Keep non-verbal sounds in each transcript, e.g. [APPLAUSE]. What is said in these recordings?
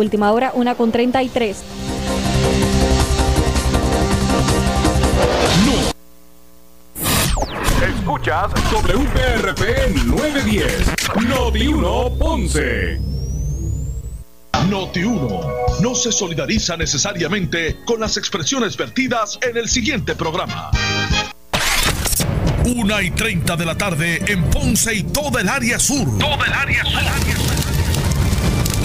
Última hora, una con 33. Escuchas WPRP 910, Noti 1 Ponce. Noti 1 no se solidariza necesariamente con las expresiones vertidas en el siguiente programa. Una y 30 de la tarde en Ponce y toda el área sur. Toda el área sur.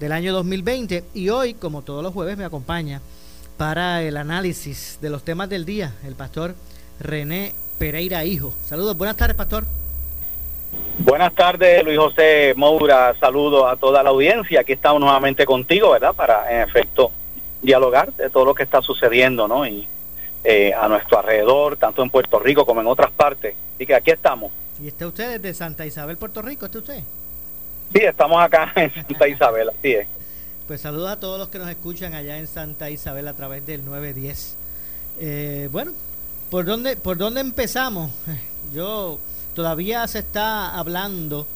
del año 2020 y hoy, como todos los jueves, me acompaña para el análisis de los temas del día el pastor René Pereira Hijo. Saludos, buenas tardes, pastor. Buenas tardes, Luis José Moura. Saludos a toda la audiencia. Aquí estamos nuevamente contigo, ¿verdad? Para, en efecto, dialogar de todo lo que está sucediendo, ¿no? Y eh, a nuestro alrededor, tanto en Puerto Rico como en otras partes. Así que aquí estamos. ¿Y está usted desde Santa Isabel, Puerto Rico? ¿Está usted? Sí, estamos acá [LAUGHS] en Santa Isabel. Pues saludos a todos los que nos escuchan allá en Santa Isabel a través del 910. Eh, bueno, ¿por dónde, ¿por dónde empezamos? [LAUGHS] Yo todavía se está hablando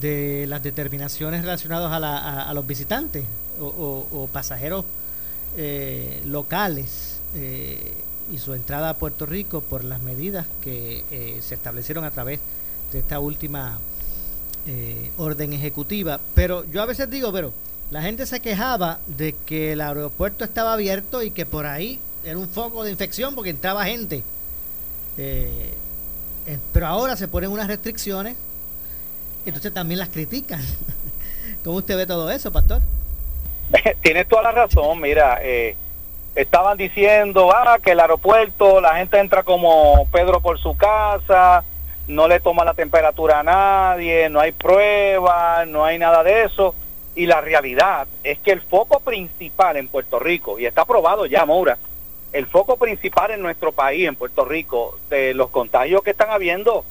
de las determinaciones relacionadas a, los visitantes o, pasajeros eh, locales eh, y su entrada a Puerto Rico por las medidas que eh, se establecieron a través de esta última eh, orden ejecutiva. Pero yo a veces digo, pero la gente se quejaba de que el aeropuerto estaba abierto y que por ahí era un foco de infección porque entraba gente. Eh, eh, pero ahora se ponen unas restricciones, entonces también las critican. [LAUGHS] ¿Cómo usted ve todo eso, pastor? [LAUGHS] Tienes toda la razón, mira, estaban diciendo ah, que el aeropuerto, la gente entra como Pedro por su casa, no le toma la temperatura a nadie, no hay pruebas, no hay nada de eso. Y la realidad es que el foco principal en Puerto Rico, y está aprobado ya, Moura, el foco principal en nuestro país, en Puerto Rico, de los contagios que están habiendo,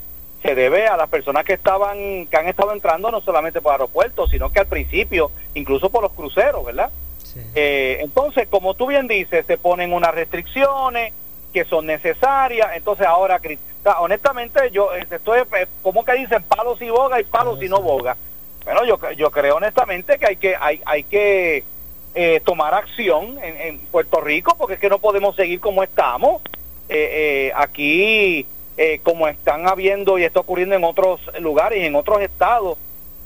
se debe a las personas que estaban, que han estado entrando no solamente por aeropuertos, sino que al principio, incluso por los cruceros, ¿verdad? Eh, entonces, como tú bien dices, se ponen unas restricciones que son necesarias, entonces ahora honestamente, yo eh, estoy, eh, como que dicen palos y boga y palos y no boga. Bueno, yo, yo creo honestamente que hay que, hay, hay que eh, tomar acción en, Puerto Rico porque es que no podemos seguir como estamos. aquí, como están habiendo y está ocurriendo en otros lugares y en otros estados,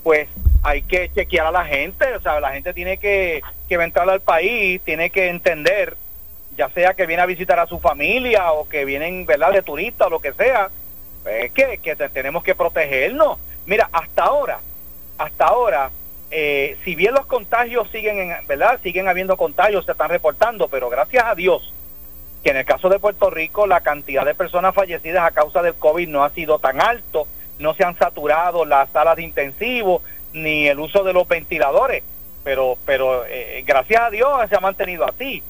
pues hay que chequear a la gente. O sea, la gente tiene que, que entrar al país, tiene que entender ya sea que viene a visitar a su familia o que vienen, ¿verdad?, de turista o lo que sea, es que, que tenemos que protegernos. Mira, hasta ahora, hasta ahora, eh, si bien los contagios siguen, en, ¿verdad?, siguen habiendo contagios, se están reportando, pero gracias a Dios, que en el caso de Puerto Rico la cantidad de personas fallecidas a causa del COVID no ha sido tan alto, no se han saturado las salas de intensivo, ni el uso de los ventiladores, pero, pero eh, gracias a Dios se ha mantenido así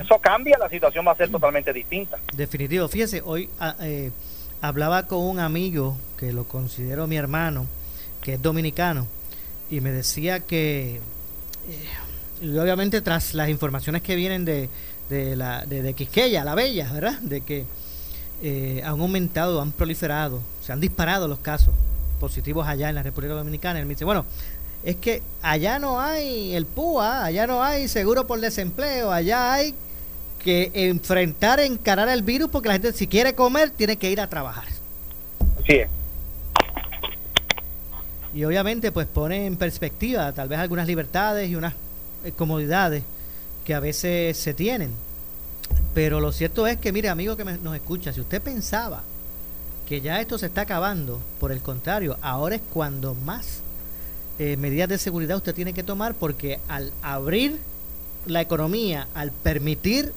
eso cambia, la situación va a ser totalmente distinta. Definitivo. Fíjese, hoy ah, eh, hablaba con un amigo que lo considero mi hermano, que es dominicano, y me decía que, eh, obviamente tras las informaciones que vienen de, de, la, de, Quisqueya, la Bella, ¿verdad? De que eh, han aumentado, han proliferado, se han disparado los casos positivos allá en la República Dominicana. Él me dice, bueno, es que allá no hay el PUA, allá no hay seguro por desempleo, allá hay que enfrentar, encarar el virus porque la gente si quiere comer tiene que ir a trabajar. Sí. Y obviamente pues pone en perspectiva tal vez algunas libertades y unas eh, comodidades que a veces se tienen. Pero lo cierto es que, mire, amigo que nos escucha, si usted pensaba que ya esto se está acabando, por el contrario, ahora es cuando más eh, medidas de seguridad usted tiene que tomar porque al abrir la economía, al permitir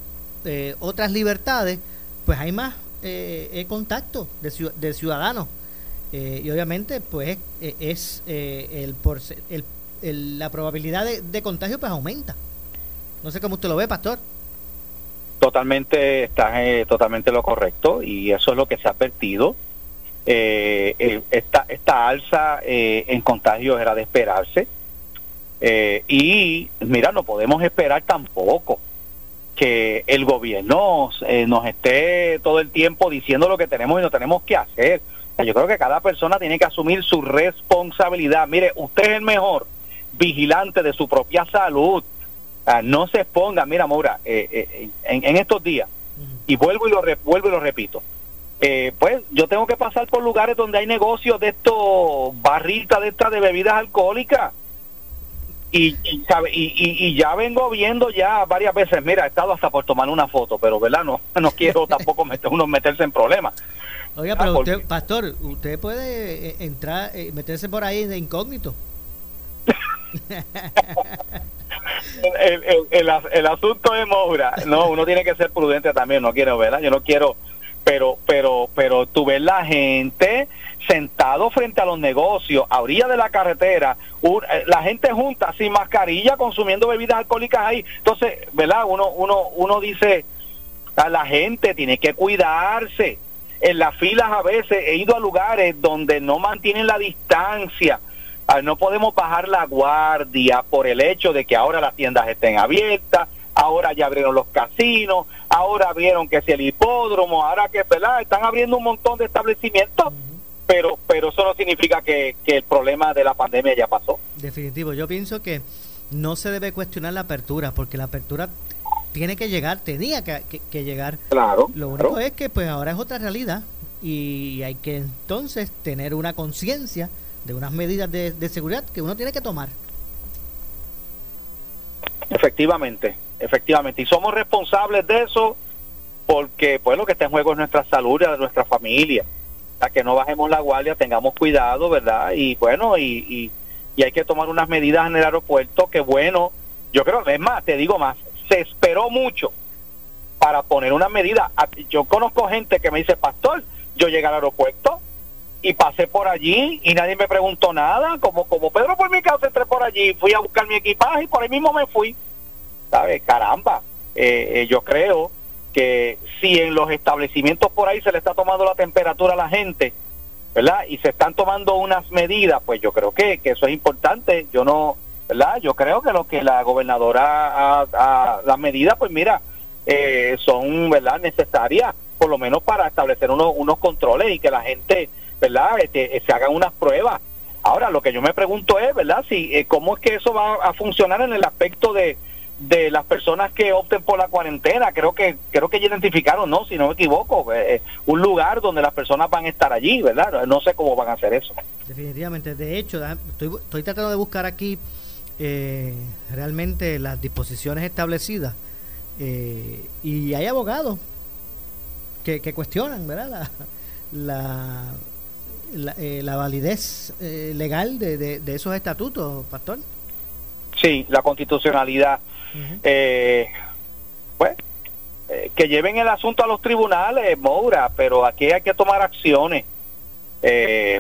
eh, otras libertades, pues hay más eh, contacto de, ciudadanos. y obviamente, pues es el, por, el, la probabilidad de, de contagio pues aumenta. No sé cómo usted lo ve, pastor. Totalmente, está eh, totalmente lo correcto y eso es lo que se ha advertido. Eh, eh esta, esta alza eh, en contagios era de esperarse. y mira, no podemos esperar tampoco que el gobierno nos esté todo el tiempo diciendo lo que tenemos y no tenemos que hacer. yo creo que cada persona tiene que asumir su responsabilidad. Mire, usted es el mejor vigilante de su propia salud no se exponga, mira, eh, eh, en, estos días, y vuelvo y lo, vuelvo y lo repito, eh, pues yo tengo que pasar por lugares donde hay negocios de estos, barritas de estas de bebidas alcohólicas. Y, y, y, ya vengo viendo ya varias veces, mira, he estado hasta por tomar una foto, pero verdad, no, [LAUGHS] no quiero tampoco meter, uno meterse en problemas. Oiga, pero ah, usted, pastor, usted puede entrar, meterse por ahí de incógnito. [LAUGHS] el, el, asunto de Moura, no, uno tiene que ser prudente también, no quiero, ¿verdad? Yo no quiero, pero, pero, pero tú ves la gente sentado frente a los negocios, a orilla de la carretera, eh, la gente junta sin mascarilla consumiendo bebidas alcohólicas ahí. Entonces, ¿verdad? Uno, uno, uno dice, a la gente tiene que cuidarse. En las filas a veces he ido a lugares donde no mantienen la distancia Ah, no podemos bajar la guardia por el hecho de que ahora las tiendas estén abiertas, ahora ya abrieron los casinos, ahora vieron que si el hipódromo, ahora que ¿verdad? están abriendo un montón de establecimientos, pero pero eso no significa que, el problema de la pandemia ya pasó. Definitivo, yo pienso que no se debe cuestionar la apertura, porque la apertura tiene que llegar, tenía que, llegar. Claro. Lo único es que pues ahora es otra realidad y hay que entonces tener una conciencia de unas medidas de, seguridad que uno tiene que tomar. Efectivamente, efectivamente. Y somos responsables de eso porque pues lo que está en juego es nuestra salud y de nuestra familia. A que no bajemos la guardia, tengamos cuidado, ¿verdad? Y bueno, y, y, hay que tomar unas medidas en el aeropuerto que bueno, yo creo, es más, te digo más, se esperó mucho para poner una medida. Yo conozco gente que me dice, pastor, yo llegué al aeropuerto y pasé por allí y nadie me preguntó nada. Como, como Pedro por mi casa entré por allí, fui a buscar mi equipaje y por ahí mismo me fui. ¿Sabes? Caramba, eh, eh, yo creo que si en los establecimientos por ahí se le está tomando la temperatura a la gente, ¿verdad? Y se están tomando unas medidas, pues yo creo que, que eso es importante. Yo no, ¿verdad? Yo creo que lo que la gobernadora, a, las medidas, pues mira, eh, son, ¿verdad? Necesarias, por lo menos para establecer unos, unos controles y que la gente ¿verdad? Este, se hagan unas pruebas. Ahora, lo que yo me pregunto es, ¿verdad? Si, eh, ¿Cómo es que eso va a funcionar en el aspecto de, de las personas que opten por la cuarentena? Creo que creo que identificaron, ¿no? Si no me equivoco, eh, un lugar donde las personas van a estar allí, ¿verdad? No sé cómo van a hacer eso. Definitivamente. De hecho, estoy, estoy tratando de buscar aquí realmente las disposiciones establecidas y hay abogados que, que cuestionan, ¿verdad? la la, eh, la validez eh, legal de, de, esos estatutos, Pastor? Sí, la constitucionalidad. eh, pues, eh, que lleven el asunto a los tribunales, Moura, pero aquí hay que tomar acciones.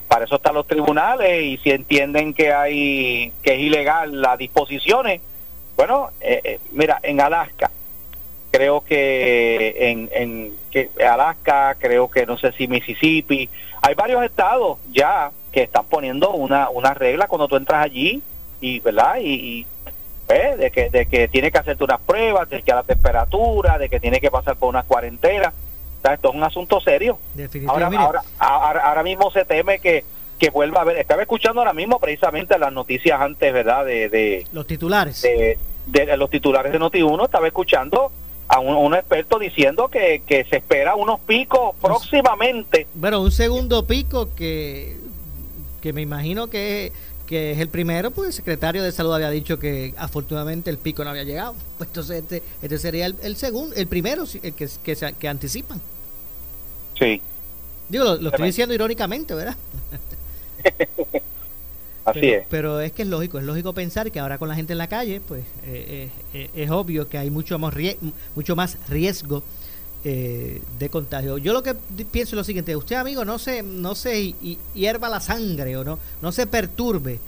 para eso están los tribunales y si entienden que hay que es ilegal las disposiciones, bueno, mira, en Alaska, creo que en, en que Alaska, creo que no sé si Mississippi, hay varios estados ya que están poniendo una, una regla cuando tú entras allí y, ¿verdad? Y, pues, de, que, de que tiene que hacerte unas pruebas, de que a la temperatura, de que tiene que pasar por una cuarentena. esto es un asunto serio. Ahora, ahora, ahora, mismo se teme que, que vuelva a haber. Estaba escuchando ahora mismo precisamente las noticias antes, ¿verdad? De, de los titulares. De, de, los titulares de Noti1. Estaba escuchando a un, experto diciendo que, que, se espera unos picos próximamente. Bueno, un segundo pico que, que me imagino que, que es el primero, pues el secretario de salud había dicho que afortunadamente el pico no había llegado. [LAUGHS] Pues entonces este, este sería el, segundo, el primero el que, que, que anticipan. Sí. Digo, lo, estoy diciendo irónicamente, ¿verdad? [LAUGHS] Así pero, es. Pero es que es lógico, es lógico pensar que ahora con la gente en la calle, pues eh, eh, es obvio que hay mucho más, mucho más riesgo eh, de contagio. Yo lo que pienso es lo siguiente, usted amigo no se, no se hierva la sangre o no, no se perturbe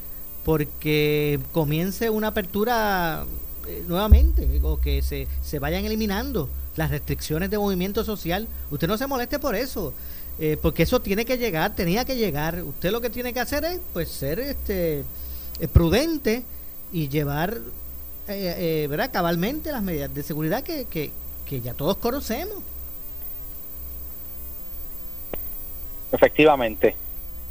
porque comience una apertura eh, nuevamente o que se, se vayan eliminando las restricciones de movimiento social. Usted no se moleste por eso. Eh, porque eso tiene que llegar, tenía que llegar. Usted lo que tiene que hacer es pues ser este prudente y llevar ¿verdad? cabalmente las medidas de seguridad que, que, que ya todos conocemos. Efectivamente.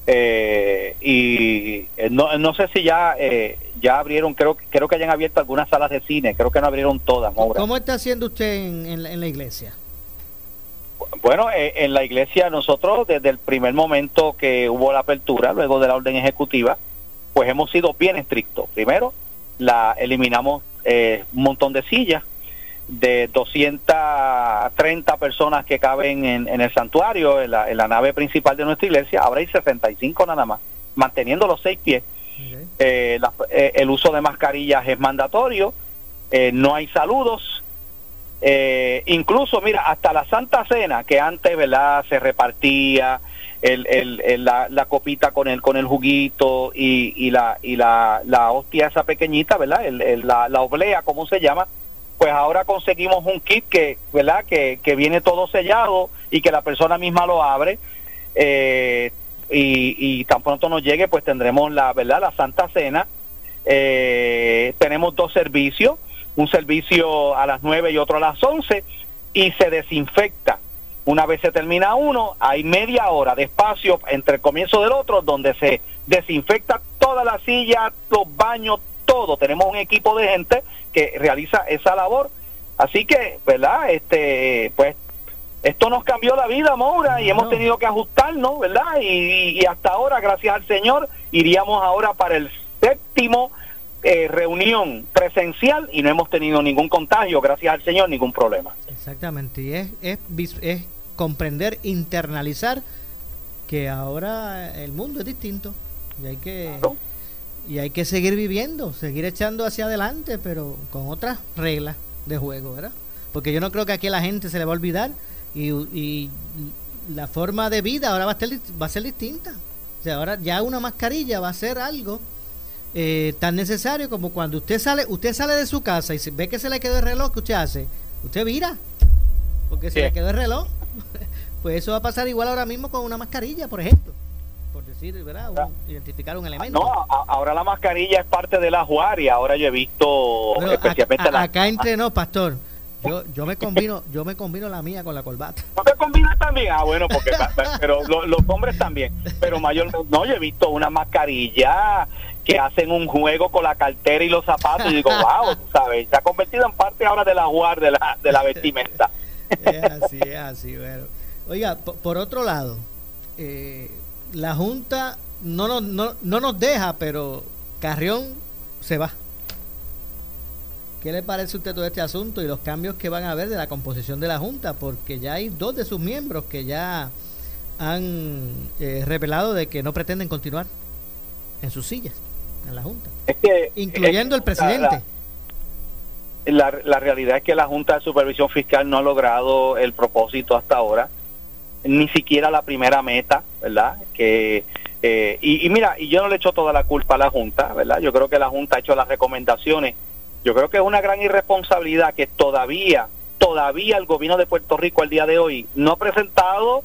Eh, y eh, no, no sé si ya eh, ya abrieron, creo creo que hayan abierto algunas salas de cine, creo que no abrieron todas. ¿Cómo está haciendo usted en, la, iglesia? Bueno, en la iglesia nosotros desde el primer momento que hubo la apertura, luego de la orden ejecutiva, pues hemos sido bien estrictos. Primero, la eliminamos un montón de sillas de 230 personas que caben en, el santuario, en la, nave principal de nuestra iglesia, hay 65 nada más, manteniendo los seis pies. Eh, eh, el uso de mascarillas es mandatorio, eh, no hay saludos, incluso, mira, hasta la Santa Cena, que antes, ¿verdad?, se repartía el, el, la, la, copita con el, con el juguito y, y, la, y la, la hostia esa pequeñita, ¿verdad?, la, la oblea, como se llama, pues ahora conseguimos un kit que, ¿verdad? Que, que viene todo sellado y que la persona misma lo abre. Eh, y, y, tan pronto nos llegue, pues tendremos la, ¿verdad? La Santa Cena. Eh, tenemos dos servicios, un servicio a las 9 y otro a las 11 y se desinfecta. Una vez se termina uno, hay media hora de espacio entre el comienzo del otro donde se desinfecta toda la silla, los baños, todo. Tenemos un equipo de gente que realiza esa labor. Así que, ¿verdad? Este, pues esto nos cambió la vida, Moura, y hemos tenido que ajustarnos, ¿verdad? Y, hasta ahora, gracias al Señor, iríamos ahora para el séptimo eh, reunión presencial y no hemos tenido ningún contagio, gracias al Señor, ningún problema. Exactamente, y es, es, es comprender, internalizar que ahora el mundo es distinto y hay que y hay que seguir viviendo, seguir echando hacia adelante, pero con otras reglas de juego, ¿verdad? Porque yo no creo que aquí a la gente se le va a olvidar y, la forma de vida ahora va a, ser, va a ser distinta. O sea, ahora ya una mascarilla va a ser algo eh, tan necesario como cuando usted sale, usted sale de su casa y ve que se le quedó el reloj, ¿qué usted hace? Usted vira, porque se le quedó el reloj. [LAUGHS] pues eso va a pasar igual ahora mismo con una mascarilla, por ejemplo decir, ¿verdad? identificar un elemento. No, ahora la mascarilla es parte de la juaria. Ahora yo he visto especialmente la... Acá entre no, pastor. [LAUGHS] Yo, yo me combino yo me combino la mía con la corbata. ¿No te combinas también? Ah, bueno, porque pero los hombres también. Pero mayor no, yo he visto una mascarilla que hacen un juego con la cartera y los zapatos y digo, wow, sabes, se ha convertido en parte ahora de la juar de la, de la vestimenta. [LAUGHS] es así, es así, bueno. Oiga, por otro lado, eh, la Junta no nos, no, no nos deja, pero Carrión se va. ¿Qué le parece a usted todo este asunto y los cambios que van a haber de la composición de la Junta? Porque ya hay dos de sus miembros que ya han eh, revelado de que no pretenden continuar en sus sillas en la Junta, incluyendo el presidente. La, la, realidad es que la Junta de Supervisión Fiscal no ha logrado el propósito hasta ahora ni siquiera la primera meta, ¿verdad? Que eh, y, mira, y yo no le echo toda la culpa a la Junta, ¿verdad? Yo creo que la Junta ha hecho las recomendaciones. Yo creo que es una gran irresponsabilidad que todavía, todavía el gobierno de Puerto Rico al día de hoy no ha presentado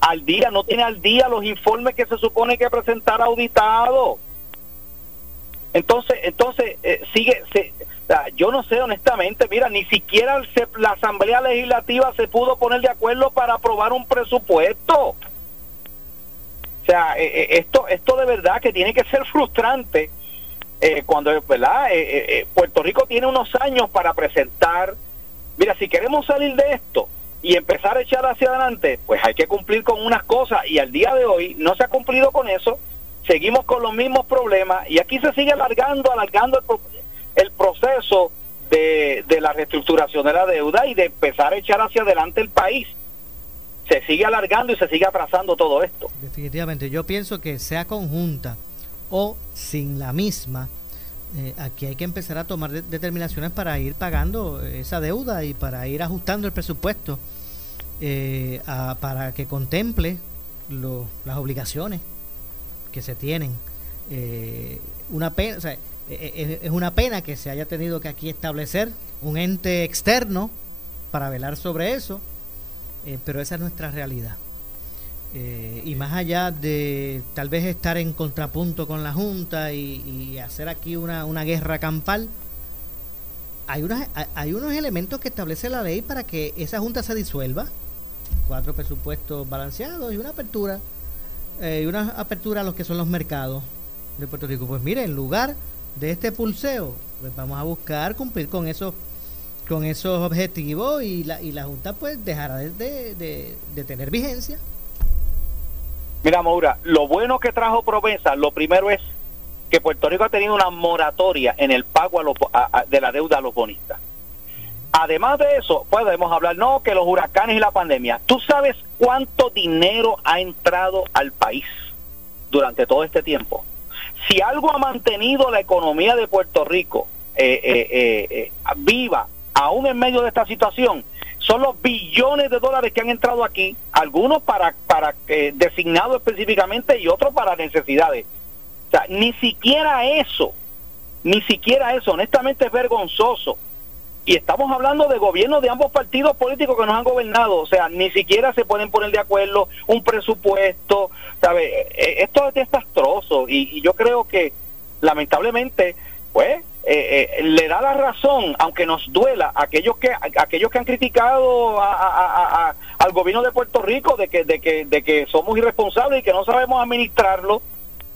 al día, no tiene al día los informes que se supone que presentar auditado. Entonces, entonces eh, sigue, se, yo no sé honestamente, mira, ni siquiera la Asamblea Legislativa se pudo poner de acuerdo para aprobar un presupuesto. O sea, eh, eh, esto, esto de verdad que tiene que ser frustrante eh, cuando, ¿verdad? Puerto Rico tiene unos años para presentar. Mira, si queremos salir de esto y empezar a echar hacia adelante, pues hay que cumplir con unas cosas y al día de hoy no se ha cumplido con eso seguimos con los mismos problemas y aquí se sigue alargando, alargando el, proceso de, de, la reestructuración de la deuda y de empezar a echar hacia adelante el país. Se sigue alargando y se sigue atrasando todo esto. Definitivamente, yo pienso que sea conjunta o sin la misma, eh, aquí hay que empezar a tomar determinaciones para ir pagando esa deuda y para ir ajustando el presupuesto eh, para que contemple las obligaciones que se tienen. Eh, una pena, es, una pena que se haya tenido que aquí establecer un ente externo para velar sobre eso, pero esa es nuestra realidad. Eh, y más allá de tal vez estar en contrapunto con la Junta y, hacer aquí una, una, guerra campal, hay, unas, hay unos elementos que establece la ley para que esa Junta se disuelva. Cuatro presupuestos balanceados y una apertura. Eh, y una apertura a los que son los mercados de Puerto Rico. Pues mire, en lugar de este pulseo, pues vamos a buscar cumplir con esos con esos objetivos y la, y la Junta pues dejará de, de, de tener vigencia. Mira, Maura, lo bueno que trajo promesa, lo primero es que Puerto Rico ha tenido una moratoria en el pago de la deuda a los bonistas. Además de eso, podemos hablar, no, que los huracanes y la pandemia. ¿Tú sabes cuánto dinero ha entrado al país durante todo este tiempo? Si algo ha mantenido la economía de Puerto Rico eh, eh, eh, viva, aún en medio de esta situación, son los billones de dólares que han entrado aquí, algunos para, para eh, designados específicamente y otros para necesidades. O sea, ni siquiera eso, ni siquiera eso, honestamente es vergonzoso. Y estamos hablando de gobiernos de ambos partidos políticos que nos han gobernado, o sea, ni siquiera se pueden poner de acuerdo un presupuesto, ¿sabe? Eh, eh, esto es desastroso y, yo creo que lamentablemente, pues, eh, eh, le da la razón, aunque nos duela, a aquellos que aquellos que han criticado al gobierno de Puerto Rico de que, de que, de que somos irresponsables y que no sabemos administrarlo,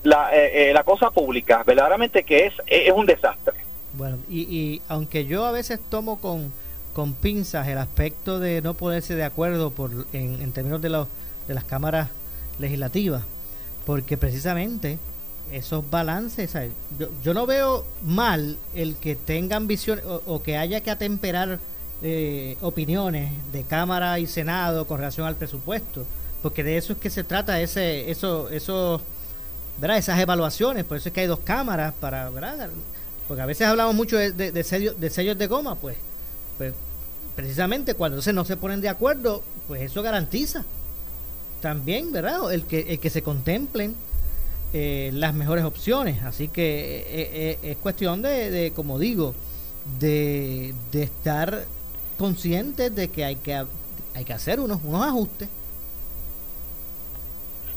la, eh, la cosa pública, verdaderamente que es, es un desastre. Bueno, y, y aunque yo a veces tomo con, con pinzas el aspecto de no ponerse de acuerdo por, en, en términos de, los, de las cámaras legislativas, porque precisamente esos balances. Yo, yo, no veo mal el que tenga ambición o, que haya que atemperar eh, opiniones de Cámara y Senado con relación al presupuesto, porque de eso es que se trata ese, eso, eso, ¿verdad? esas evaluaciones. Por eso es que hay dos cámaras para, ¿verdad? Porque a veces hablamos mucho de, de, sellos, de sellos de goma, pues, pues precisamente cuando no se ponen de acuerdo, pues eso garantiza también, ¿verdad? El que, el que se contemplen eh, las mejores opciones. Así que eh, eh, es cuestión de, como digo, de, de, estar conscientes de que hay que, hay que hacer unos, unos ajustes.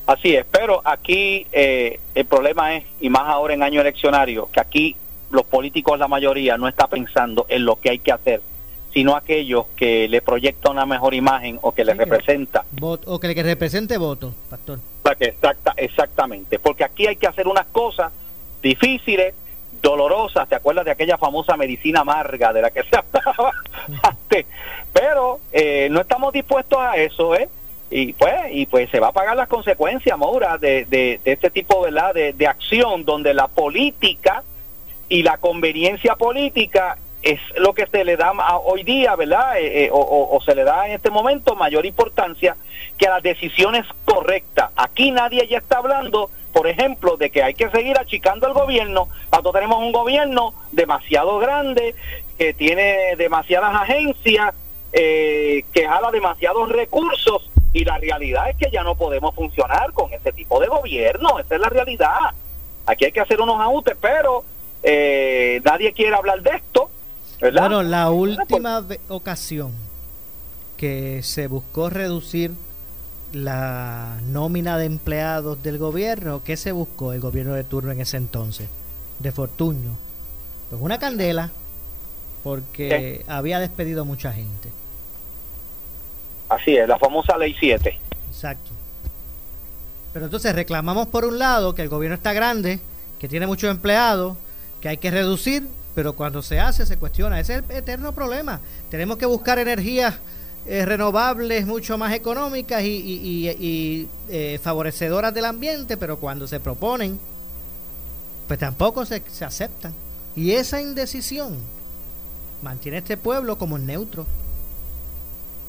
Así es, pero aquí el problema es, y más ahora en año eleccionario, que aquí los políticos, la mayoría, no está pensando en lo que hay que hacer, sino aquellos que le proyectan una mejor imagen o que le representa. o que le represente voto, pastor. Exacta, exactamente, porque aquí hay que hacer unas cosas difíciles, dolorosas, ¿te acuerdas de aquella famosa medicina amarga de la que [LAUGHS] se hablaba antes? Pero eh, no estamos dispuestos a eso, ¿eh? Y pues, y pues se va a pagar las consecuencias, Maura, de, de, de este tipo ¿verdad? De, de acción donde la política y la conveniencia política es lo que se le da hoy día, ¿verdad? Eh, eh, o, se le da en este momento mayor importancia que a las decisiones correctas. Aquí nadie ya está hablando, por ejemplo, de que hay que seguir achicando al gobierno. Cuando tenemos un gobierno demasiado grande, que tiene demasiadas agencias, eh, que jala demasiados recursos, y la realidad es que ya no podemos funcionar con ese tipo de gobierno. Esa es la realidad. Aquí hay que hacer unos ajustes, pero nadie quiere hablar de esto bueno, la última ocasión que se buscó reducir la nómina de empleados del gobierno, ¿qué se buscó el gobierno de turno en ese entonces? De Fortuño. Pues una candela, porque había despedido mucha gente. Así es, la famosa ley 7. Exacto. Pero entonces reclamamos por un lado que el gobierno está grande, que tiene muchos empleados, que hay que reducir pero cuando se hace se cuestiona. Ese es el eterno problema. Tenemos que buscar energías eh, renovables mucho más económicas y, eh, favorecedoras del ambiente, pero cuando se proponen, pues tampoco se, se aceptan. Y esa indecisión mantiene a este pueblo como neutro.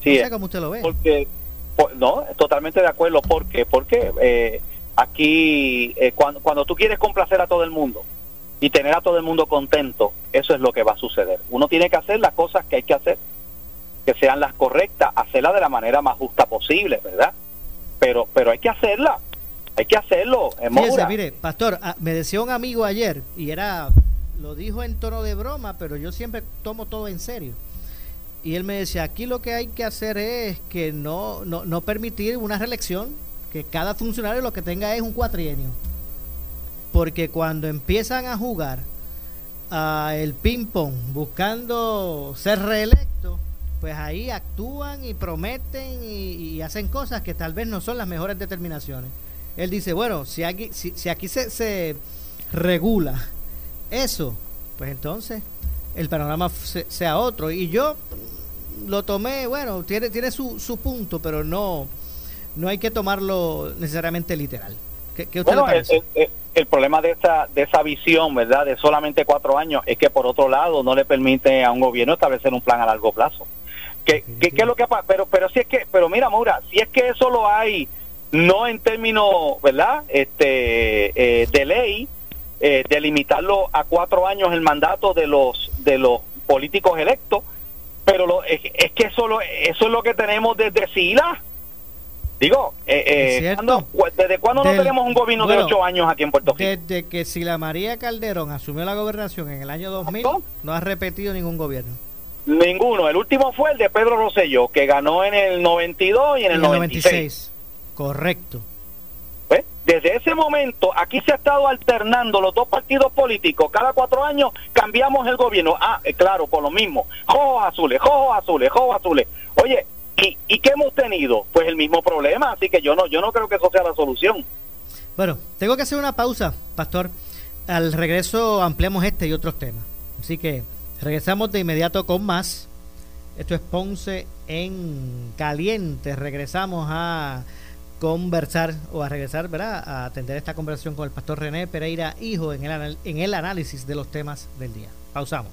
Sí, no sé cómo usted lo ve. Porque, no, totalmente de acuerdo. ¿Por qué? Porque eh, aquí, cuando, cuando tú quieres complacer a todo el mundo y tener a todo el mundo contento, eso es lo que va a suceder. Uno tiene que hacer las cosas que hay que hacer que sean las correctas, hacerla de la manera más justa posible, ¿verdad? Pero, pero hay que hacerla, hay que hacerlo. Fíjese, mire, pastor, ah, me decía un amigo ayer, y era, lo dijo en tono de broma, pero yo siempre tomo todo en serio. Y él me decía, aquí lo que hay que hacer es que no, no, no permitir una reelección, que cada funcionario lo que tenga es un cuatrienio. Porque cuando empiezan a jugar a el ping-pong buscando ser reelecto, pues ahí actúan y prometen y, hacen cosas que tal vez no son las mejores determinaciones. Él dice, bueno, si aquí, si, aquí se, se, regula eso, pues entonces el panorama sea otro. Y yo lo tomé, bueno, tiene, tiene su, su punto, pero no, no hay que tomarlo necesariamente literal. ¿Qué, usted le parece? El, problema de esa, de esa visión, ¿verdad?, de solamente cuatro años, es que por otro lado no le permite a un gobierno establecer un plan a largo plazo que es lo que pasa? Pero, pero si es que, pero mira, Maura, si es que eso lo hay, no en términos, ¿verdad? Este, eh, de ley, eh, de limitarlo a cuatro años el mandato de los, de los políticos electos, pero lo, es, que eso, lo, eso es lo que tenemos desde SILA. Digo, eh, eh ¿desde cuándo no tenemos un gobierno de ocho años aquí en Puerto Rico? Desde que Sila María Calderón asumió la gobernación en el año 2000, no ha repetido ningún gobierno. Ninguno. El último fue el de Pedro Rosselló, que ganó en el 92 y en el, 96. Correcto. Pues, desde ese momento, aquí se ha estado alternando los dos partidos políticos. Cada cuatro años cambiamos el gobierno. Ah, eh, claro, por lo mismo. Jojos azules, jojos azules, jojos azules. Oye, ¿y, ¿y qué hemos tenido? Pues el mismo problema. Así que yo no, yo no creo que eso sea la solución. Bueno, tengo que hacer una pausa, Pastor. Al regreso ampliamos este y otros temas. Así que Regresamos de inmediato con más. Esto es Ponce en Caliente. Regresamos a conversar o a regresar, ¿verdad? A atender esta conversación con el pastor René Pereira, hijo, en el, en el análisis de los temas del día. Pausamos.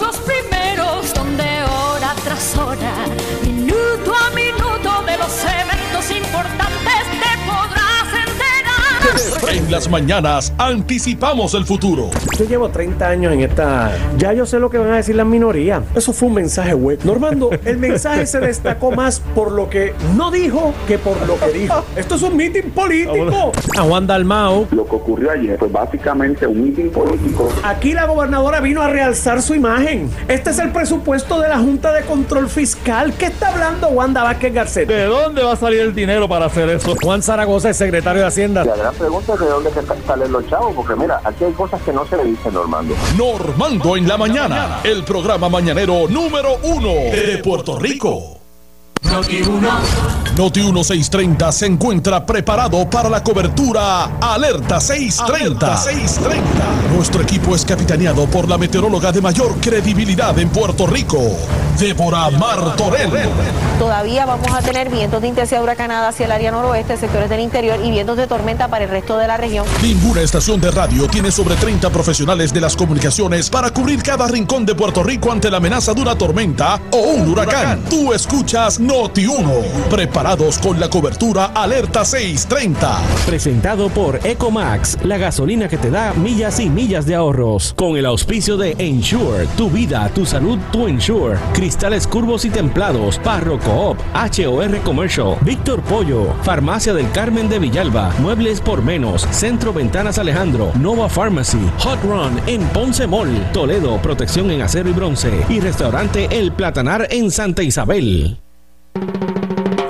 Los primeros donde hora tras hora, minuto a minuto de los eventos importantes en las mañanas anticipamos el futuro. Yo llevo 30 años en esta. Ya yo sé lo que van a decir las minorías. Eso fue un mensaje web. Normando, el mensaje se destacó más por lo que no dijo que por lo que dijo. Esto es un meeting político. A Juan Dalmao. Lo que ocurrió ayer fue básicamente un meeting político. Aquí la gobernadora vino a realzar su imagen. Este es el presupuesto de la Junta de Control Fiscal. ¿Qué está hablando Wanda Vázquez Garcet? ¿De dónde va a salir el dinero para hacer eso? Juan Zaragoza es secretario de Hacienda pregunta de dónde salen los chavos, porque mira, aquí hay cosas que no se le dicen Normando. Normando en la mañana, el programa mañanero número uno de Puerto Rico. Noti 1. Noti 1630 se encuentra preparado para la cobertura Alerta 630. 630. Nuestro equipo es capitaneado por la meteoróloga de mayor credibilidad en Puerto Rico, Débora Martorell. Todavía vamos a tener vientos de intensidad huracanada hacia el área noroeste, sectores del interior y vientos de tormenta para el resto de la región. Ninguna estación de radio tiene sobre 30 profesionales de las comunicaciones para cubrir cada rincón de Puerto Rico ante la amenaza de una tormenta o un huracán. Tú escuchas Noti1, preparados con la cobertura Alerta 630. Presentado por Ecomax, la gasolina que te da millas y millas de ahorros. Con el auspicio de Ensure, tu vida, tu salud, tu Ensure. Cristales curvos y templados, Parro Coop, HOR Commercial, Víctor Pollo, Farmacia del Carmen de Villalba, Muebles por Menos, Centro Ventanas Alejandro, Nova Pharmacy, Hot Run en Ponce Mall, Toledo, Protección en Acero y Bronce y Restaurante El Platanar en Santa Isabel.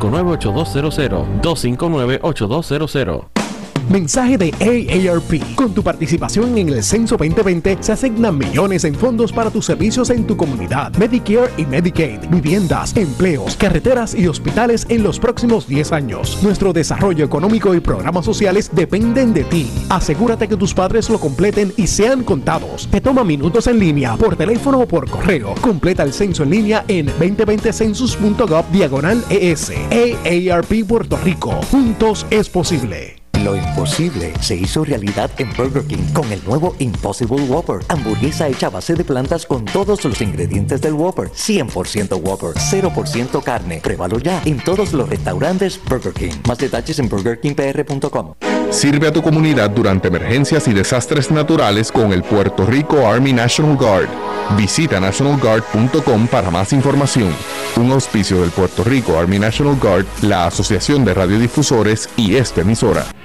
259-8200. 259-8200. Mensaje de AARP. Con tu participación en el Censo 2020 se asignan millones en fondos para tus servicios en tu comunidad. Medicare y Medicaid, viviendas, empleos, carreteras y hospitales en los próximos 10 años. Nuestro desarrollo económico y programas sociales dependen de ti. Asegúrate que tus padres lo completen y sean contados. Te toma minutos en línea, por teléfono o por correo. Completa el censo en línea en 2020census.gov diagonal ES. AARP Puerto Rico. Juntos es posible. Lo imposible se hizo realidad en Burger King con el nuevo Impossible Whopper. Hamburguesa hecha a base de plantas con todos los ingredientes del Whopper. 100% Whopper, 0% carne. Pruébalo ya en todos los restaurantes Burger King. Más detalles en burgerkingpr.com. Sirve a tu comunidad durante emergencias y desastres naturales con el Puerto Rico Army National Guard. Visita nationalguard.com para más información. Un auspicio del Puerto Rico Army National Guard, la Asociación de Radiodifusores y esta emisora.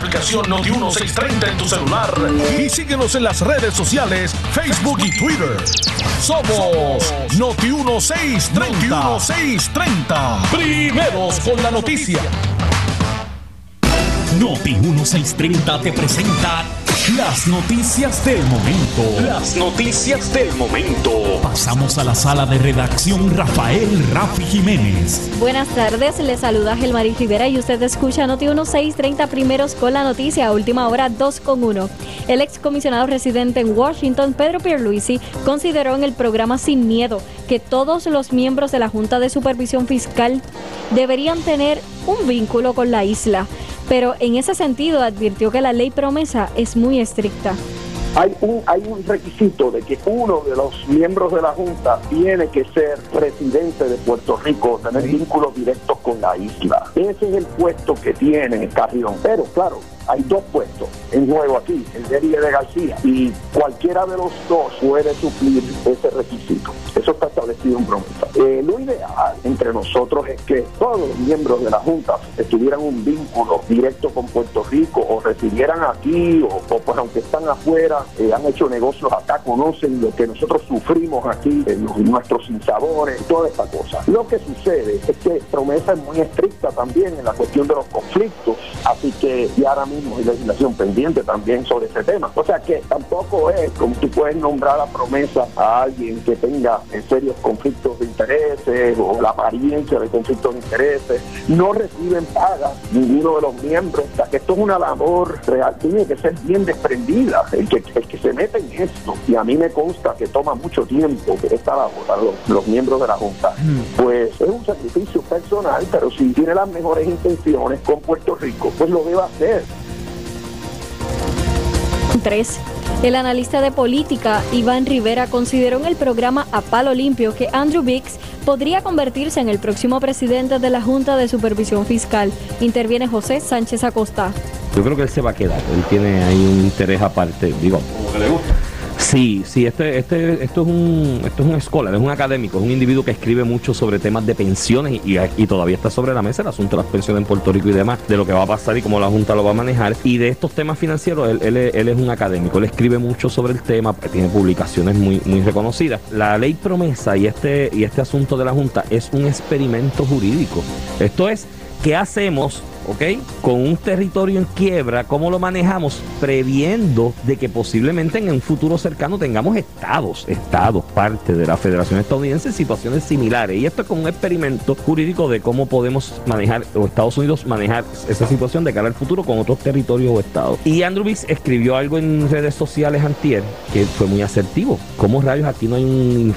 aplicación Noti1630 en tu celular y síguenos en las redes sociales, Facebook y Twitter. Somos Noti1630. Noti1630. Primeros con la noticia. Noti 1630 te presenta las noticias del momento. Las noticias del momento. Pasamos a la sala de redacción Rafael Rafi Jiménez. Buenas tardes, le saluda Gelmarí Rivera y usted escucha Noti 1630 primeros con la noticia, última hora 2 con 1. El excomisionado residente en Washington, Pedro Pierluisi, consideró en el programa Sin Miedo que todos los miembros de la Junta de Supervisión Fiscal deberían tener un vínculo con la isla pero en ese sentido advirtió que la ley promesa es muy estricta. Hay un, hay un requisito de que uno de los miembros de la Junta tiene que ser presidente de Puerto Rico, tener vínculos directos con la isla. Ese es el puesto que tiene Carrión. Pero claro, hay dos puestos en juego aquí, el de Eddie de García, y cualquiera de los dos puede suplir ese requisito. Eso está establecido en promesa. Eh, lo ideal entre nosotros es que todos los miembros de la Junta tuvieran un vínculo directo con Puerto Rico o residieran aquí o, pues aunque están afuera, eh, han hecho negocios acá, conocen lo que nosotros sufrimos aquí, en nuestros sinsabores, toda esta cosa. Lo que sucede es que promesa es muy estricta también en la cuestión de los conflictos, así que y ahora mismo hay legislación pendiente también sobre ese tema. O sea que tampoco es como tú puedes nombrar la promesa a alguien que tenga en serios conflictos de intereses o la apariencia de conflictos de intereses. No reciben paga ninguno de los miembros. O sea que esto es una labor real, tiene que ser bien desprendida. El que, el que se mete en esto, y a mí me consta que toma mucho tiempo esta labor para los, los miembros de la Junta, pues es un sacrificio personal, pero si tiene las mejores intenciones con Puerto Rico, pues lo debe hacer. 3. El analista de política Iván Rivera consideró en el programa A Palo Limpio que Andrew Biggs podría convertirse en el próximo presidente de la Junta de Supervisión Fiscal. Interviene José Sánchez Acosta. Yo creo que él se va a quedar. Él tiene ahí un interés aparte, digo. Como que le gusta. Sí, sí, este, este, esto es un, esto es un escolar, es un académico, es un individuo que escribe mucho sobre temas de pensiones y, y, todavía está sobre la mesa el asunto de las pensiones en Puerto Rico y demás, de lo que va a pasar y cómo la Junta lo va a manejar. Y de estos temas financieros, él, él, él es un académico, él escribe mucho sobre el tema, tiene publicaciones muy, muy reconocidas. La ley promesa y este, y este asunto de la Junta es un experimento jurídico. Esto es, ¿qué hacemos ¿ok? Con un territorio en quiebra, ¿cómo lo manejamos? Previendo de que posiblemente en un futuro cercano tengamos estados, estados, parte de la Federación Estadounidense en situaciones similares. Y esto es como un experimento jurídico de cómo podemos manejar, o Estados Unidos manejar esa situación de cara al futuro con otros territorios o estados. Y Andrew Biggs escribió algo en redes sociales antier que fue muy asertivo. ¿Cómo rayos aquí no hay un,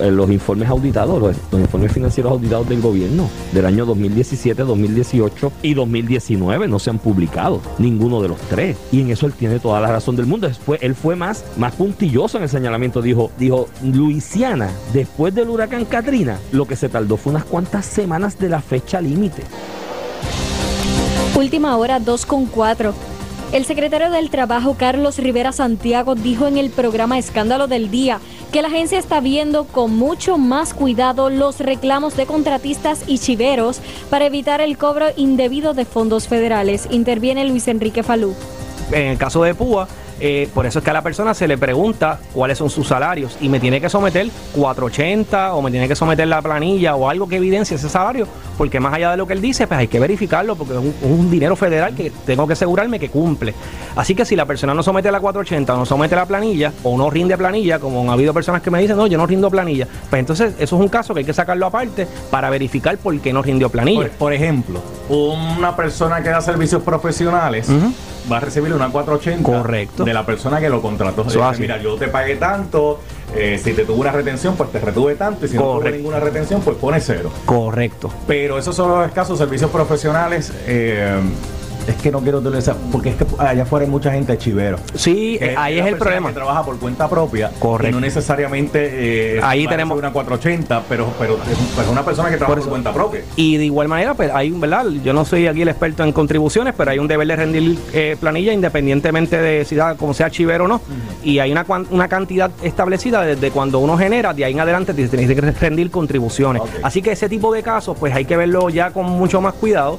eh, los informes auditados, los, los informes financieros auditados del gobierno del año 2017, 2018 y 2019 no se han publicado, ninguno de los tres. Y en eso él tiene toda la razón del mundo. Después, él fue más, más puntilloso en el señalamiento. Dijo, dijo, Luisiana, después del huracán Katrina, lo que se tardó fue unas cuantas semanas de la fecha límite. Última hora 2 con 4. El secretario del Trabajo, Carlos Rivera Santiago, dijo en el programa Escándalo del Día que la agencia está viendo con mucho más cuidado los reclamos de contratistas y chiveros para evitar el cobro indebido de fondos federales. Interviene Luis Enrique Falú. En el caso de Púa, eh, por eso es que a la persona se le pregunta cuáles son sus salarios y me tiene que someter 480 o me tiene que someter la planilla o algo que evidencie ese salario, porque más allá de lo que él dice, pues hay que verificarlo porque es un, un dinero federal que tengo que asegurarme que cumple. Así que si la persona no somete la 480 o no somete la planilla o no rinde planilla, como han habido personas que me dicen, no, yo no rindo planilla, pues entonces eso es un caso que hay que sacarlo aparte para verificar por qué no rindió planilla. Por, por ejemplo, una persona que da servicios profesionales va a recibir una 480 Correcto. de la persona que lo contrató. Eso Dice, así. mira, yo te pagué tanto, eh, si te tuve una retención, pues te retuve tanto, y si no tuve ninguna retención, pues pone cero. Correcto. Pero esos son los escasos servicios profesionales. eh, es que no quiero utilizar, porque es que allá afuera hay mucha gente chivero. Sí, Que ahí es el problema. Que trabaja por cuenta propia. Correcto. Y no necesariamente. eh, Ahí tenemos- una 480, pero, pero, pero es una persona que trabaja por, cuenta propia. Y de igual manera, pues hay, ¿verdad? Yo no soy aquí el experto en contribuciones, pero hay un deber de rendir eh, planilla independientemente de si da, como sea archivero o no. Y hay una, una cantidad establecida desde cuando uno genera, de ahí en adelante tienes tienes que rendir contribuciones. Así que ese tipo de casos, pues hay que verlo ya con mucho más cuidado.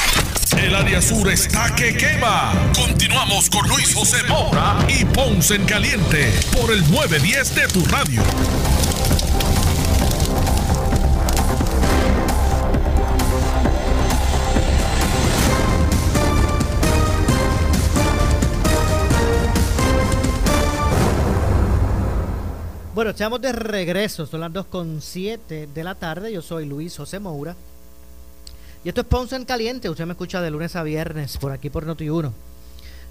El área sur está que quema. Continuamos con Luis José Moura y Ponce en Caliente por el 910 de tu radio. Bueno, estamos de regreso, son las 2.7 de la tarde. Yo soy Luis José Moura y esto es Ponce en Caliente. Usted me escucha de lunes a viernes por aquí por Noti1.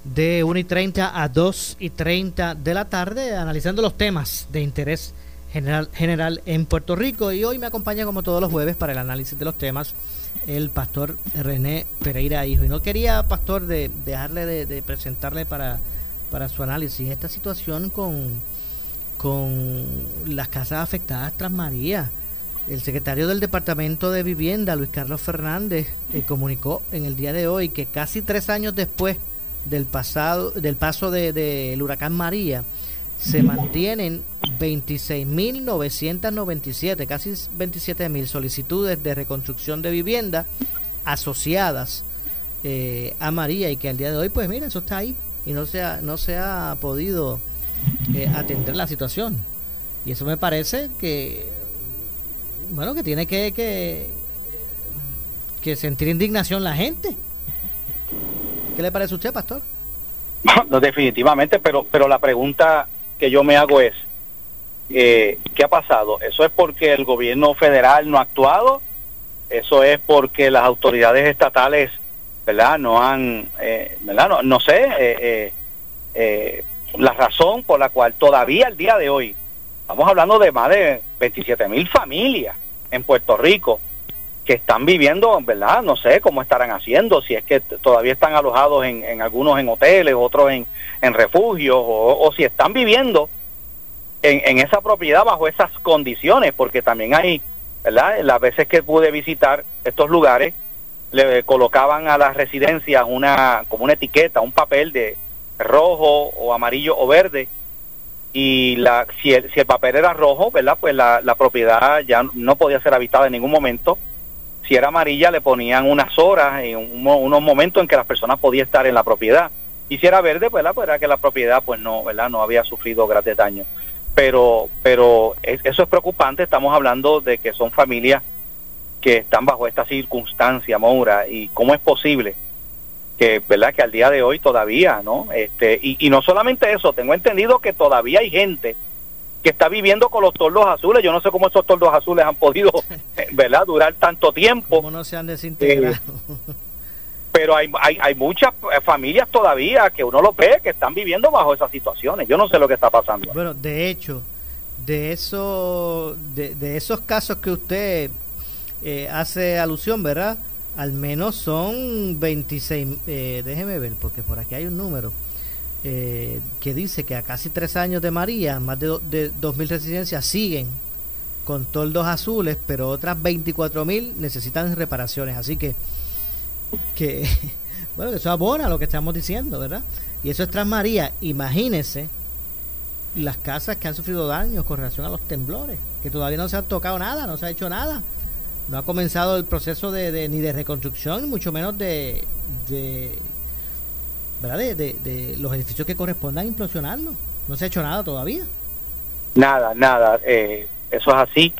De 1 y 30 a 2 y 30 de la tarde, analizando los temas de interés general, general en Puerto Rico. Y hoy me acompaña, como todos los jueves, para el análisis de los temas, el pastor René Pereira Hijo. Y no quería, pastor, de, dejarle de, de presentarle para, para su análisis esta situación con con las casas afectadas tras María. El secretario del Departamento de Vivienda, Luis Carlos Fernández, eh, comunicó en el día de hoy que casi tres años después del pasado, del paso del de, huracán María, se mantienen 26.997, casi 27.000 solicitudes de reconstrucción de vivienda asociadas eh, a María y que al día de hoy, pues mira, eso está ahí y no se ha, no se ha podido eh, atender la situación. Y eso me parece que, bueno, que tiene que, que, que sentir indignación la gente. ¿Qué le parece a usted, pastor? No, definitivamente, pero, pero la pregunta que yo me hago es, eh, ¿qué ha pasado? ¿Eso es porque el gobierno federal no ha actuado? ¿Eso es porque las autoridades estatales, ¿verdad? No han, eh, ¿verdad? No, no sé, eh, eh, la razón por la cual todavía al día de hoy, estamos hablando de más de 27 mil familias en Puerto Rico que están viviendo, ¿verdad? No sé cómo estarán haciendo, si es que todavía están alojados en, en algunos en hoteles, otros en, en refugios, o, si están viviendo en, en esa propiedad bajo esas condiciones, porque también hay, ¿verdad? Las veces que pude visitar estos lugares, le colocaban a las residencias una, como una etiqueta, un papel de rojo o amarillo o verde y la si el, si el papel era rojo, ¿verdad? Pues la, la propiedad ya no podía ser habitada en ningún momento. Si era amarilla le ponían unas horas, en un, unos momentos en que las personas podían estar en la propiedad. Y si era verde, pues, pues era que la propiedad pues no, ¿verdad? No había sufrido grandes daños. Pero pero es, eso es preocupante, estamos hablando de que son familias que están bajo esta circunstancia, Moura, y cómo es posible que verdad que al día de hoy todavía no este y, y, no solamente eso tengo entendido que todavía hay gente que está viviendo con los tordos azules. Yo no sé cómo esos tordos azules han podido [LAUGHS] verdad durar tanto tiempo. ¿Cómo no se han desintegrado eh, pero hay, hay hay muchas familias todavía que uno lo ve que están viviendo bajo esas situaciones. Yo no sé lo que está pasando bueno de hecho de eso de, de esos casos que usted eh, hace alusión verdad al menos son 26, eh, déjeme ver, porque por aquí hay un número eh, que dice que a casi tres años de María, más de, do, de 2.000 residencias siguen con toldos azules, pero otras 24.000 necesitan reparaciones. Así que, que, [LAUGHS] bueno, eso abona lo que estamos diciendo, ¿verdad? Y eso es tras María. Imagínense las casas que han sufrido daños con relación a los temblores, que todavía no se ha tocado nada, no se ha hecho nada no ha comenzado el proceso de, de, ni de reconstrucción, mucho menos de, de, ¿verdad? de, los edificios que correspondan implosionarlo. No se ha hecho nada todavía. Nada, nada. Eh, eso es así.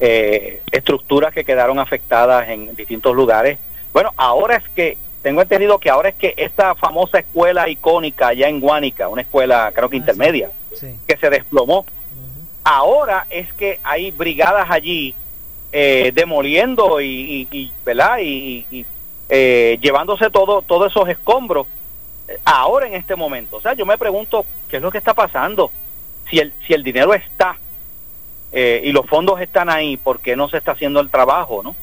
Eh, estructuras que quedaron afectadas en distintos lugares. Bueno, ahora es que, tengo entendido que ahora es que esta famosa escuela icónica allá en Guánica, una escuela creo que ah, intermedia, sí. Sí. que se desplomó, ahora es que hay brigadas allí eh, demoliendo y, y, y verdad y, y eh, llevándose todo todos esos escombros eh, ahora en este momento. O sea yo me pregunto qué es lo que está pasando si el si el dinero está eh, y los fondos están ahí por qué no se está haciendo el trabajo no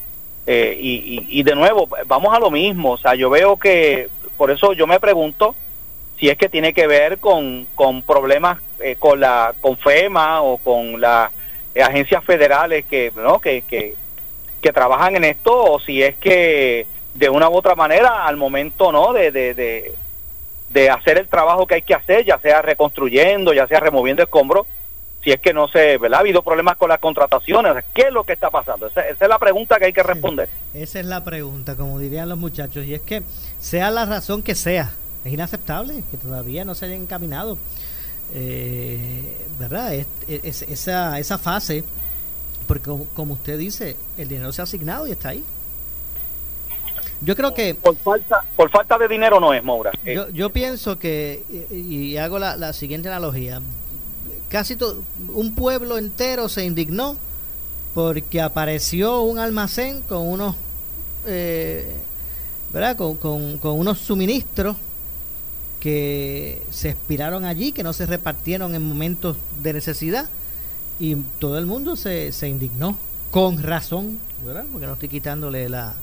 eh, y, y, de nuevo vamos a lo mismo. O sea yo veo que por eso yo me pregunto si es que tiene que ver con, con problemas eh, con la con FEMA o con la agencias federales que, ¿no? que, que, que, trabajan en esto o si es que de una u otra manera al momento no de, de, de, de, hacer el trabajo que hay que hacer, ya sea reconstruyendo, ya sea removiendo escombros, si es que no se, ¿verdad? Ha habido problemas con las contrataciones, ¿qué es lo que está pasando? Esa, esa es la pregunta que hay que responder. Esa es la pregunta, como dirían los muchachos, y es que sea la razón que sea, es inaceptable que todavía no se haya encaminado eh, ¿verdad? Es, es, esa, esa fase, porque como, como, usted dice, el dinero se ha asignado y está ahí. Yo creo que... Por falta, por falta de dinero no es, Moura. Yo, yo pienso que, y, hago la, la, siguiente analogía, casi todo, un pueblo entero se indignó porque apareció un almacén con unos, eh, ¿verdad? Con, con, con unos suministros que se expiraron allí, que no se repartieron en momentos de necesidad y todo el mundo se, se indignó con razón, ¿verdad? Porque no estoy quitándole la,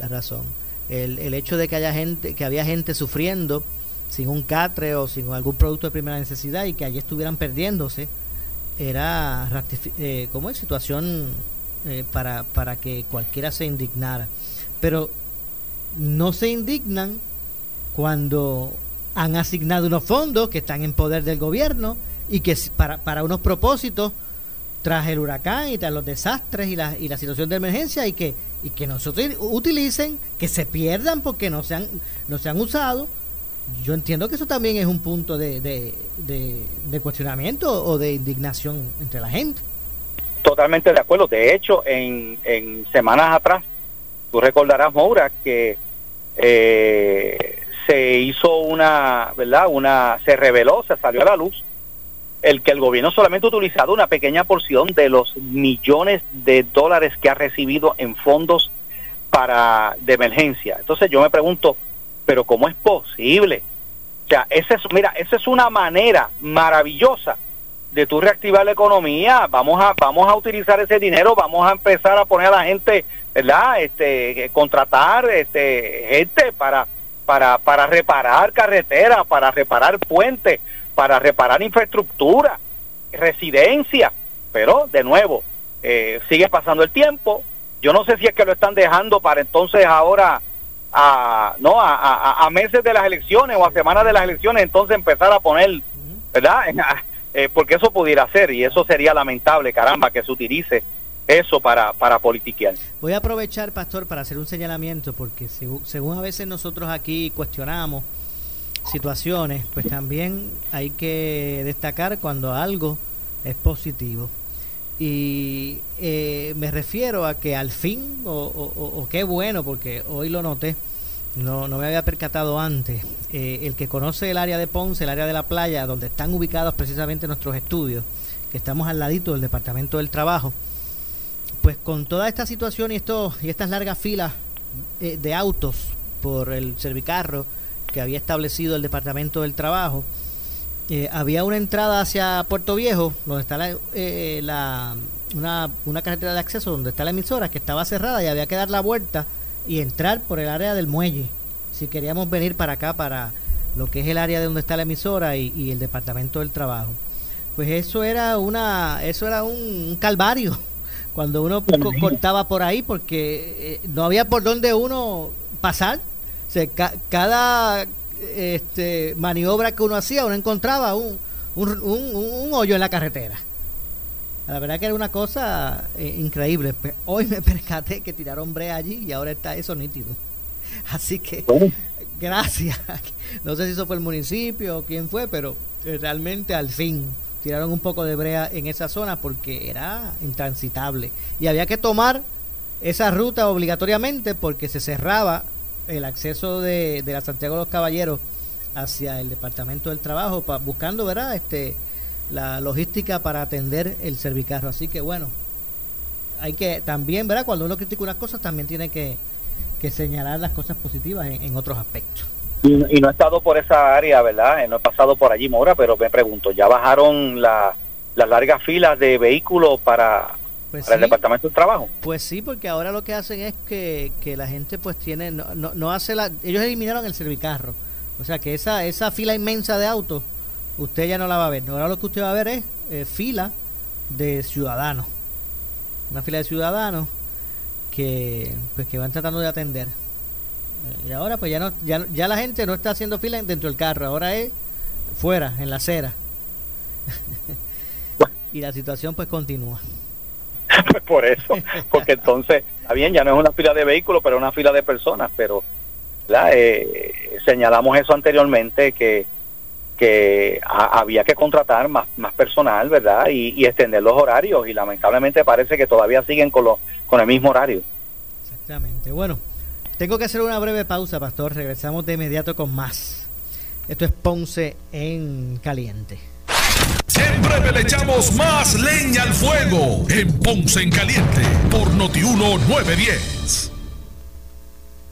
la razón. El, el, hecho de que haya gente, que había gente sufriendo sin un catre o sin algún producto de primera necesidad y que allí estuvieran perdiéndose, era eh, como es situación eh, para, para que cualquiera se indignara. Pero no se indignan cuando han asignado unos fondos que están en poder del gobierno y que para, para unos propósitos tras el huracán y tras los desastres y la, y la situación de emergencia y que, y que nosotros utilicen, que se pierdan porque no se han, no se han usado. Yo entiendo que eso también es un punto de, de, de, cuestionamiento o de indignación entre la gente. Totalmente de acuerdo. De hecho, en, en semanas atrás, tú recordarás, Moura, que eh, se hizo una, ¿verdad? Una, se reveló, se salió a la luz el que el gobierno solamente ha utilizado una pequeña porción de los millones de dólares que ha recibido en fondos para de emergencia. Entonces yo me pregunto, pero ¿cómo es posible? O sea, ese es, mira, esa es una manera maravillosa de tú reactivar la economía. Vamos a vamos a utilizar ese dinero, vamos a empezar a poner a la gente, ¿verdad? Este contratar este gente para para para reparar carreteras, para reparar puentes, para reparar infraestructura, residencia, pero de nuevo, eh, sigue pasando el tiempo. Yo no sé si es que lo están dejando para entonces ahora, a, no, a, a, meses de las elecciones o a semanas de las elecciones, entonces empezar a poner, ¿verdad? [LAUGHS] Eh, porque eso pudiera ser y eso sería lamentable, caramba, que se utilice eso para, para politiquear. Voy a aprovechar, Pastor, para hacer un señalamiento, porque según a veces nosotros aquí cuestionamos, situaciones, pues también hay que destacar cuando algo es positivo. Y eh, me refiero a que al fin, o, qué bueno, porque hoy lo noté, no, no me había percatado antes, eh, el que conoce el área de Ponce, el área de la playa, donde están ubicados precisamente nuestros estudios, que estamos al ladito del Departamento del Trabajo, pues con toda esta situación y, esto, y estas largas filas eh, de autos por el servicarro, que había establecido el Departamento del Trabajo, eh, había una entrada hacia Puerto Viejo, donde está la, eh, la una, una, carretera de acceso, donde está la emisora, que estaba cerrada y había que dar la vuelta y entrar por el área del muelle, si queríamos venir para acá, para lo que es el área de donde está la emisora y, el Departamento del Trabajo. Pues eso era una, eso era un, calvario cuando uno cortaba por ahí porque eh, no había por dónde uno pasar cada este, maniobra que uno hacía, uno encontraba un, un, hoyo en la carretera. La verdad que era una cosa eh, increíble. Pues, hoy me [LAUGHS] percaté que tiraron brea allí y ahora está eso nítido. [LAUGHS] Así que, gracias. [LAUGHS] No sé si eso fue el municipio o quién fue, pero eh, realmente al fin tiraron un poco de brea en esa zona porque era intransitable. Y había que tomar esa ruta obligatoriamente porque se cerraba el acceso de, de la Santiago de los Caballeros hacia el Departamento del Trabajo, buscando, ¿verdad? Este, la logística para atender el servicarro. Así que bueno, hay que también, ¿verdad? Cuando uno critica unas cosas, también tiene que, señalar las cosas positivas en, otros aspectos. Y, no he estado por esa área, ¿verdad? No he pasado por allí, Mora, pero me pregunto, ¿ya bajaron las largas filas de vehículos para pues para el Departamento del Trabajo. Pues sí, porque ahora lo que hacen es que, la gente pues tiene, no, no, hace la, ellos eliminaron el servicarro, o sea que esa, esa fila inmensa de autos, usted ya no la va a ver, ahora lo que usted va a ver es eh, fila de ciudadanos, una fila de ciudadanos que pues que van tratando de atender. Eh, y ahora pues ya no, ya, ya la gente no está haciendo fila dentro del carro, ahora es fuera, en la acera. [LAUGHS] y la situación pues continúa. [LAUGHS] por eso, porque entonces, está bien, ya no es una fila de vehículos, pero una fila de personas, pero eh, señalamos eso anteriormente, que, que había que contratar más, más personal, ¿verdad? Y, extender los horarios, y lamentablemente parece que todavía siguen con, con el mismo horario. Exactamente. Bueno, tengo que hacer una breve pausa, Pastor. Regresamos de inmediato con más. Esto es Ponce en Caliente. Siempre le echamos más leña al fuego en Ponce en Caliente por Notiuno 910.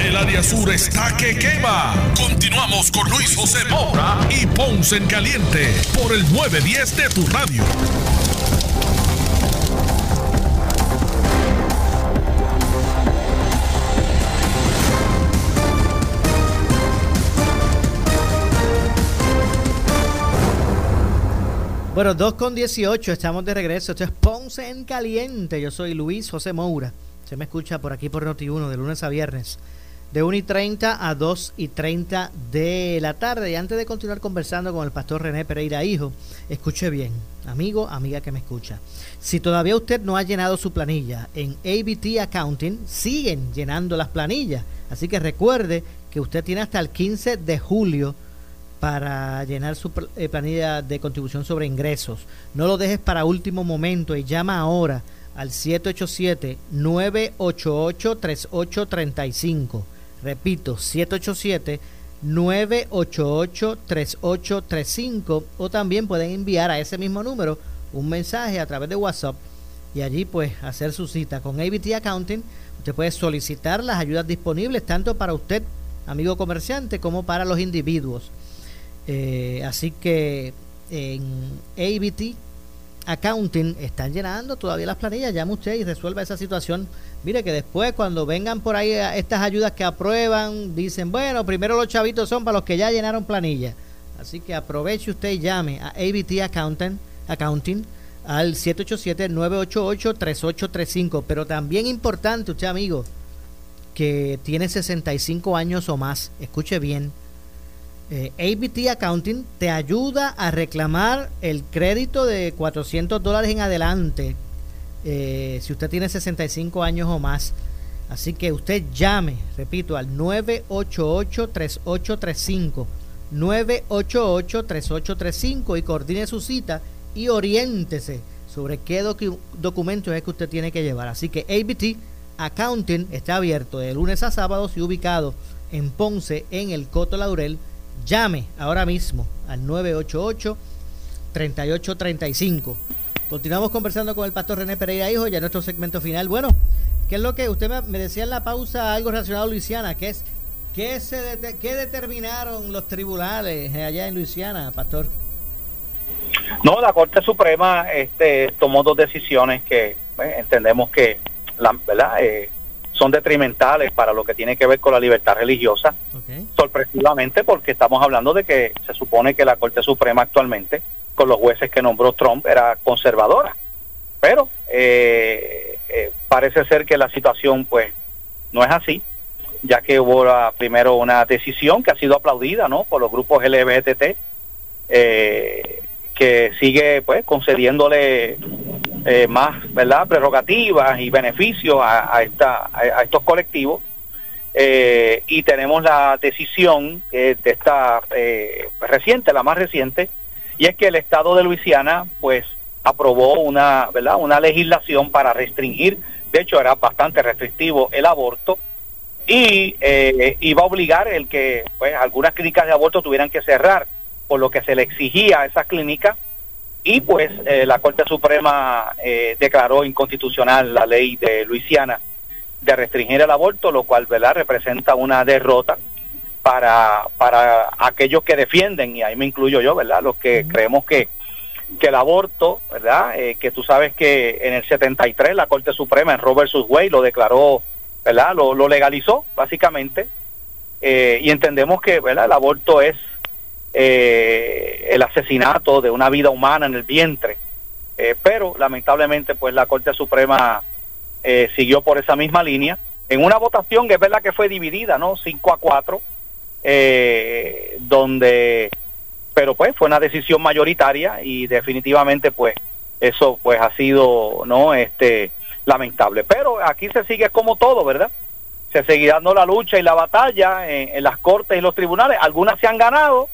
El área sur está que quema. Continuamos con Luis José Moura y Ponce en Caliente por el 910 de tu radio. Bueno, 2 con 18, estamos de regreso. Esto es Ponce en Caliente. Yo soy Luis José Moura. Se me escucha por aquí por Noti1 de lunes a viernes, de 1 y 30 a 2 y 30 de la tarde. Y antes de continuar conversando con el pastor René Pereira Hijo, escuche bien, amigo, amiga que me escucha. Si todavía usted no ha llenado su planilla en ABT Accounting, siguen llenando las planillas. Así que recuerde que usted tiene hasta el 15 de julio para llenar su eh, planilla de contribución sobre ingresos. No lo dejes para último momento y llama ahora al 787-988-3835. Repito, 787-988-3835 o también pueden enviar a ese mismo número un mensaje a través de WhatsApp y allí pues hacer su cita con ABT Accounting. Usted puede solicitar las ayudas disponibles tanto para usted, amigo comerciante, como para los individuos. Eh, así que en ABT Accounting están llenando todavía las planillas. Llame usted y resuelva esa situación. Mire que después, cuando vengan por ahí estas ayudas que aprueban, dicen, bueno, primero los chavitos son para los que ya llenaron planilla. Así que aproveche usted y llame a ABT Accounting, Accounting al 787-988-3835. Pero también importante, usted amigo, que tiene 65 años o más, escuche bien eh, ABT Accounting te ayuda a reclamar el crédito de 400 dólares en adelante eh, si usted tiene 65 años o más. Así que usted llame, repito, al 988-3835. 988-3835 y coordine su cita y oriéntese sobre qué documentos es que usted tiene que llevar. Así que ABT Accounting está abierto de lunes a sábados y ubicado en Ponce, en el Coto Laurel Llame ahora mismo al 988-3835. Continuamos conversando con el pastor René Pereira Hijo, ya nuestro segmento final. Bueno, ¿qué es lo que usted me, decía en la pausa algo relacionado a Luisiana? ¿Qué es qué se qué determinaron los tribunales allá en Luisiana, pastor? No, la Corte Suprema este, tomó dos decisiones que pues, entendemos que la, ¿verdad? Eh, son detrimentales para lo que tiene que ver con la libertad religiosa. Sorpresivamente porque estamos hablando de que se supone que la Corte Suprema actualmente, con los jueces que nombró Trump, era conservadora. Pero eh, eh, parece ser que la situación pues no es así, ya que hubo primero una decisión que ha sido aplaudida ¿no? por los grupos LGBT, eh, que sigue pues concediéndole eh, más verdad prerrogativas y beneficios a, esta, a, estos colectivos. Eh, y tenemos la decisión de esta eh, reciente la más reciente y es que el estado de Luisiana pues aprobó una verdad una legislación para restringir de hecho era bastante restrictivo el aborto y iba a obligar el que pues algunas clínicas de aborto tuvieran que cerrar por lo que se le exigía a esas clínicas y pues eh, la Corte Suprema eh, declaró inconstitucional la ley de Luisiana de restringir el aborto, lo cual ¿verdad? representa una derrota para, para aquellos que defienden, y ahí me incluyo yo, ¿verdad? los que creemos que, que el aborto, ¿verdad? Eh, que tú sabes que en el 73 la Corte Suprema en Roe vs. Wade lo declaró, ¿verdad? Lo, lo legalizó, básicamente, y entendemos que ¿verdad? el aborto es eh, el asesinato de una vida humana en el vientre. Eh, pero lamentablemente pues la Corte Suprema eh, siguió por esa misma línea. En una votación que es verdad que fue dividida, ¿no? 5 a 4, donde pero pues fue una decisión mayoritaria y definitivamente pues eso pues ha sido no este lamentable. Pero aquí se sigue como todo verdad se sigue dando la lucha y la batalla en las cortes y los tribunales. Algunas se han ganado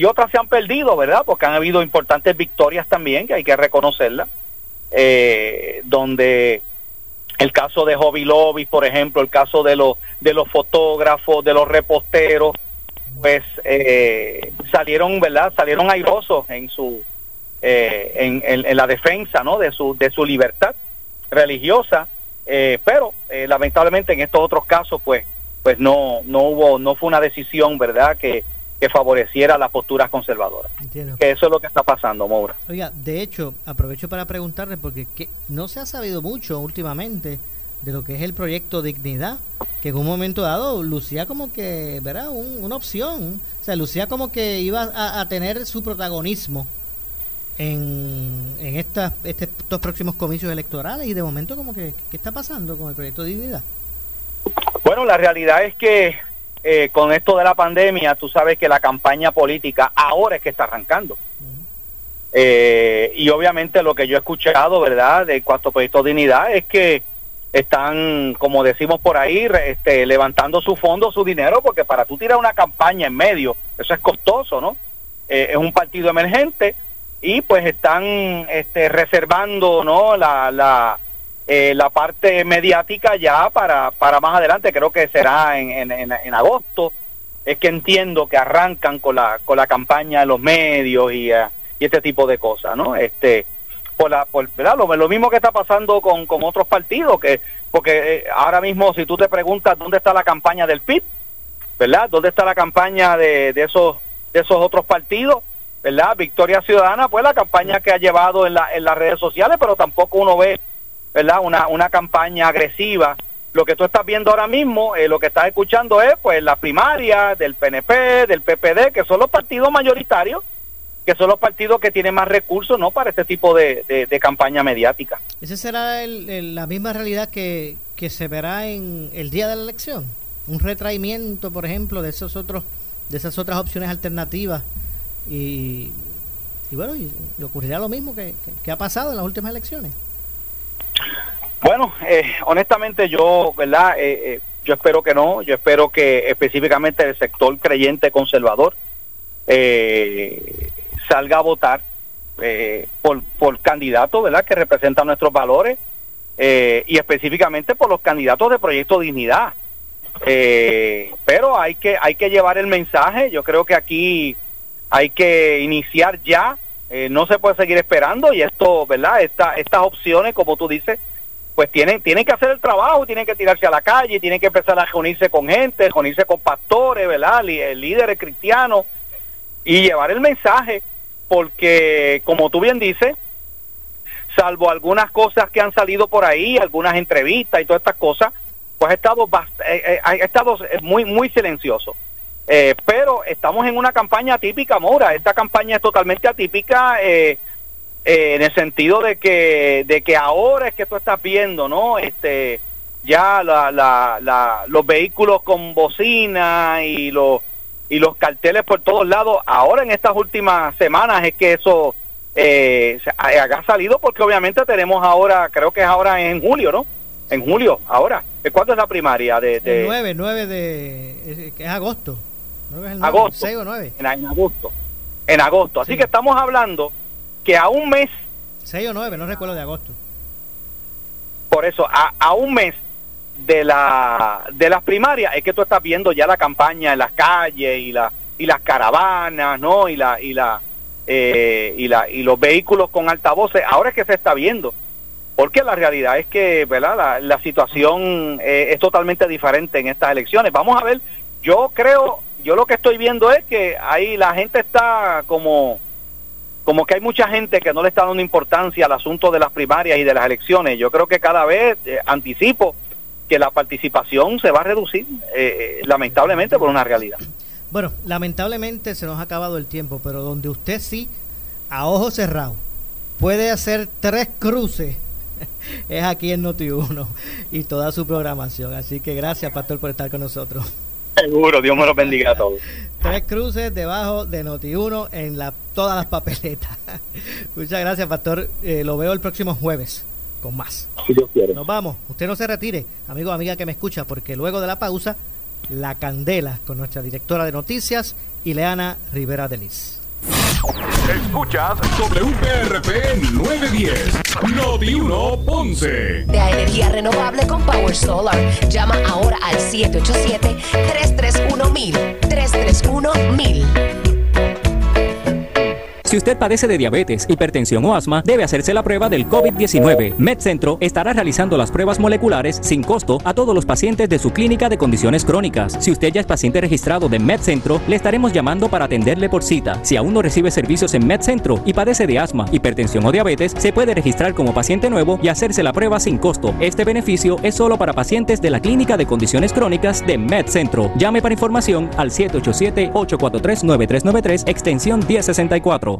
y otras se han perdido verdad porque han habido importantes victorias también que hay que reconocerlas eh, donde el caso de Hobby Lobby, por ejemplo, el caso de los de los fotógrafos, de los reposteros, pues eh, salieron, ¿verdad? Salieron airosos en su eh, en, en- en la defensa, ¿no? De su de su libertad religiosa, eh, pero eh, lamentablemente en estos otros casos, pues pues no no hubo no fue una decisión, ¿verdad? Que que favoreciera las posturas conservadoras. Entiendo. Que eso es lo que está pasando, Moura. Oiga, de hecho, aprovecho para preguntarle, porque que no se ha sabido mucho últimamente de lo que es el proyecto Dignidad, que en un momento dado lucía como que, ¿verdad? Un- una opción. O sea, lucía como que iba a, a tener su protagonismo en, en estas, este- estos próximos comicios electorales y de momento como que, ¿qué está pasando con el proyecto Dignidad? Bueno, la realidad es que eh, con esto de la pandemia, tú sabes que la campaña política ahora es que está arrancando. Eh, y obviamente lo que yo he escuchado, ¿verdad?, de cuanto a Proyecto Dignidad es que están, como decimos por ahí, este, levantando su fondo, su dinero, porque para tú tirar una campaña en medio, eso es costoso, ¿no? Eh, es un partido emergente y pues están este, reservando, ¿no?, la, la, eh, la parte mediática ya para, para más adelante, creo que será en, en, en, agosto, es que entiendo que arrancan con la, con la campaña de los medios y, eh, y este tipo de cosas, ¿no? Este, por la, por. Lo, lo mismo que está pasando con, con otros partidos, que porque eh, ahora mismo si tú te preguntas dónde está la campaña del PIB, ¿verdad? ¿Dónde está la campaña de, de esos de esos otros partidos? ¿Verdad? Victoria Ciudadana, pues la campaña que ha llevado en, la, en las redes sociales, pero tampoco uno ve, ¿verdad? Una, una campaña agresiva. Lo que tú estás viendo ahora mismo, eh, lo que estás escuchando es, pues, la primaria del PNP, del PPD, que son los partidos mayoritarios, que son los partidos que tienen más recursos, ¿no? Para este tipo de, de, campaña mediática. ¿Esa será el- la misma realidad que, que se verá en el día de la elección? Un retraimiento, por ejemplo, de esos otros, de esas otras opciones alternativas y, y bueno, y, y ocurrirá lo mismo que- que ha pasado en las últimas elecciones. Bueno, eh, honestamente yo, ¿verdad? Eh, eh, yo espero que no, yo espero que específicamente el sector creyente conservador eh, salga a votar por, por candidatos, ¿verdad? Que representan nuestros valores y específicamente por los candidatos de Proyecto Dignidad. Pero hay que hay que llevar el mensaje. Yo creo que aquí hay que iniciar ya. Eh, no se puede seguir esperando y esto, ¿verdad? Esta, estas opciones, como tú dices, pues tienen tienen que hacer el trabajo, tienen que tirarse a la calle, tienen que empezar a reunirse con gente, reunirse con pastores, ¿verdad? Eh, líderes cristianos y llevar el mensaje, porque como tú bien dices, salvo algunas cosas que han salido por ahí, algunas entrevistas y todas estas cosas, pues ha estado eh, eh, ha estado muy muy silencioso. Eh, pero estamos en una campaña atípica, Mora. Esta campaña es totalmente atípica eh, eh, en el sentido de que de que ahora es que tú estás viendo, ¿no? Este ya la, la, la- los vehículos con bocina y los y los carteles por todos lados. Ahora en estas últimas semanas es que eso eh, ha, salido porque obviamente tenemos ahora, creo que es ahora en julio, ¿no? En julio, ahora. ¿Cuándo es la primaria? De, de El 9, 9 de... es agosto. Creo que es el 9, agosto. 6 o 9. En, en agosto. En agosto. Así que estamos hablando que a un mes 6 o 9, no recuerdo de agosto. por eso a, a un mes de la de las primarias es que tú estás viendo ya la campaña en las calles y la y las caravanas no y la y la eh, y la y los vehículos con altavoces ahora es que se está viendo porque la realidad es que verdad la, la situación eh, es totalmente diferente en estas elecciones vamos a ver yo creo yo lo que estoy viendo es que ahí la gente está como como que hay mucha gente que no le está dando importancia al asunto de las primarias y de las elecciones. Yo creo que cada vez eh, anticipo que la participación se va a reducir, eh, eh, lamentablemente, por una realidad. Bueno, lamentablemente se nos ha acabado el tiempo, pero donde usted sí, a ojo cerrado, puede hacer tres cruces, [LAUGHS] es aquí en Noti1 y toda su programación. Así que gracias, Pastor, por estar con nosotros. Seguro, Dios me lo bendiga a todos. Tres cruces debajo de Noti1 en la, todas las papeletas. [LAUGHS] Muchas gracias, Pastor. Eh, lo veo el próximo jueves con más. Si Dios quiere. Nos vamos. Usted no se retire, amigo o amiga que me escucha, porque luego de la pausa, la candela con nuestra directora de noticias, Ileana Rivera Delis. Escuchas WPRP 910, Noti 1 Ponce. de energía renovable con Power Solar. Llama ahora al 787-331-1000. 331-1000. Si usted padece de diabetes, hipertensión o asma, debe hacerse la prueba del COVID-19. MedCentro estará realizando las pruebas moleculares sin costo a todos los pacientes de su clínica de condiciones crónicas. Si usted ya es paciente registrado de MedCentro, le estaremos llamando para atenderle por cita. Si aún no recibe servicios en MedCentro y padece de asma, hipertensión o diabetes, se puede registrar como paciente nuevo y hacerse la prueba sin costo. Este beneficio es solo para pacientes de la clínica de condiciones crónicas de MedCentro. Llame para información al 787-843-9393, extensión 1064.